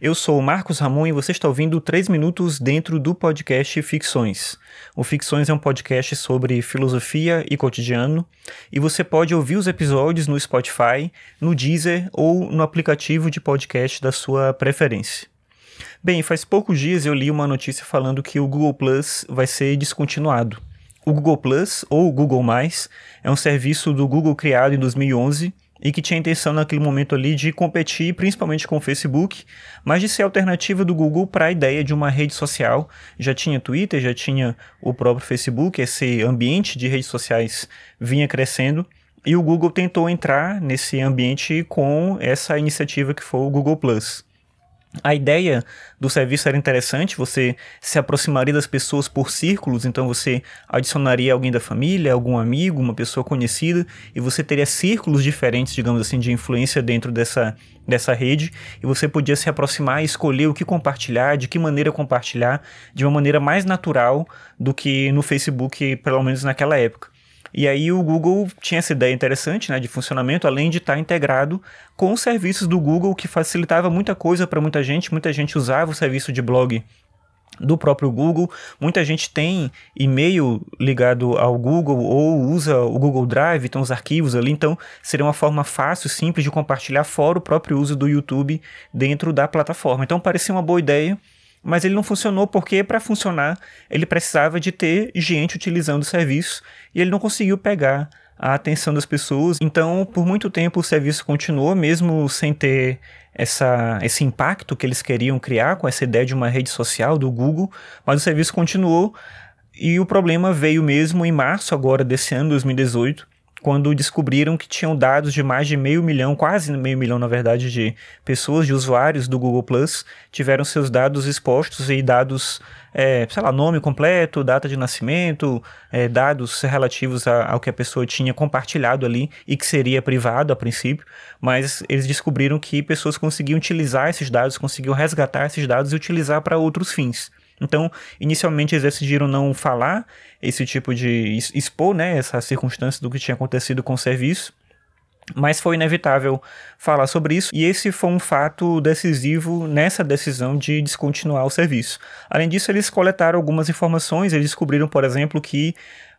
Eu sou o Marcos Ramon e você está ouvindo 3 minutos dentro do podcast Ficções. O Ficções é um podcast sobre filosofia e cotidiano e você pode ouvir os episódios no Spotify, no Deezer ou no aplicativo de podcast da sua preferência. Bem, faz poucos dias eu li uma notícia falando que o Google Plus vai ser descontinuado. O Google Plus, ou Google+, é um serviço do Google criado em 2011 e que tinha a intenção naquele momento ali de competir principalmente com o Facebook, mas de ser alternativa do Google para a ideia de uma rede social. Já tinha Twitter, já tinha o próprio Facebook, esse ambiente de redes sociais vinha crescendo. E o Google tentou entrar nesse ambiente com essa iniciativa que foi o Google Plus. A ideia do serviço era interessante, você se aproximaria das pessoas por círculos, então você adicionaria alguém da família, algum amigo, uma pessoa conhecida, e você teria círculos diferentes, digamos assim, de influência dentro dessa, dessa rede, e você podia se aproximar e escolher o que compartilhar, de que maneira compartilhar, de uma maneira mais natural do que no Facebook, pelo menos naquela época. E aí o Google tinha essa ideia interessante né, de funcionamento, além de estar integrado com os serviços do Google, que facilitava muita coisa para muita gente. Muita gente usava o serviço de blog do próprio Google. Muita gente tem e-mail ligado ao Google ou usa o Google Drive, então os arquivos ali. Então seria uma forma fácil, simples de compartilhar, fora o próprio uso do YouTube dentro da plataforma. Então parecia uma boa ideia mas ele não funcionou porque para funcionar ele precisava de ter gente utilizando o serviço e ele não conseguiu pegar a atenção das pessoas. Então, por muito tempo o serviço continuou mesmo sem ter essa, esse impacto que eles queriam criar com essa ideia de uma rede social do Google, mas o serviço continuou e o problema veio mesmo em março agora desse ano, 2018, quando descobriram que tinham dados de mais de meio milhão, quase meio milhão na verdade, de pessoas, de usuários do Google Plus, tiveram seus dados expostos e dados, é, sei lá, nome completo, data de nascimento, é, dados relativos a, ao que a pessoa tinha compartilhado ali e que seria privado a princípio, mas eles descobriram que pessoas conseguiam utilizar esses dados, conseguiam resgatar esses dados e utilizar para outros fins. Então, inicialmente eles decidiram não falar esse tipo de expor, né, essa circunstância do que tinha acontecido com o serviço, mas foi inevitável falar sobre isso, e esse foi um fato decisivo nessa decisão de descontinuar o serviço. Além disso, eles coletaram algumas informações, eles descobriram, por exemplo, que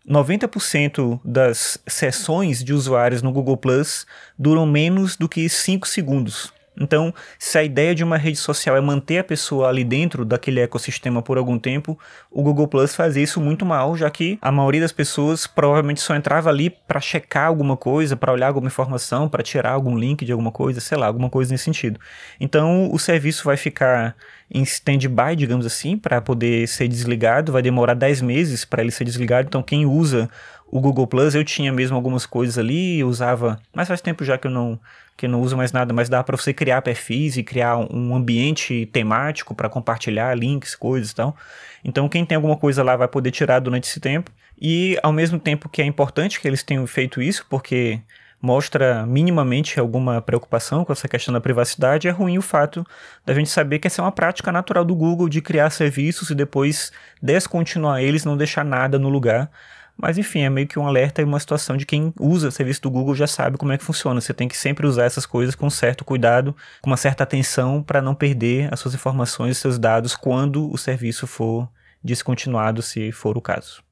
90% das sessões de usuários no Google Plus duram menos do que 5 segundos. Então, se a ideia de uma rede social é manter a pessoa ali dentro daquele ecossistema por algum tempo, o Google Plus fazia isso muito mal, já que a maioria das pessoas provavelmente só entrava ali para checar alguma coisa, para olhar alguma informação, para tirar algum link de alguma coisa, sei lá, alguma coisa nesse sentido. Então, o serviço vai ficar em stand-by, digamos assim, para poder ser desligado, vai demorar 10 meses para ele ser desligado. Então, quem usa o Google Plus, eu tinha mesmo algumas coisas ali, usava, mas faz tempo já que eu não que eu não uso mais nada, mas dá para você criar perfis e criar um ambiente temático para compartilhar links, coisas e tal. Então, quem tem alguma coisa lá vai poder tirar durante esse tempo. E ao mesmo tempo que é importante que eles tenham feito isso, porque mostra minimamente alguma preocupação com essa questão da privacidade, é ruim o fato da gente saber que essa é uma prática natural do Google de criar serviços e depois descontinuar eles, não deixar nada no lugar. Mas enfim, é meio que um alerta e uma situação de quem usa o serviço do Google já sabe como é que funciona. Você tem que sempre usar essas coisas com certo cuidado, com uma certa atenção para não perder as suas informações e seus dados quando o serviço for descontinuado, se for o caso.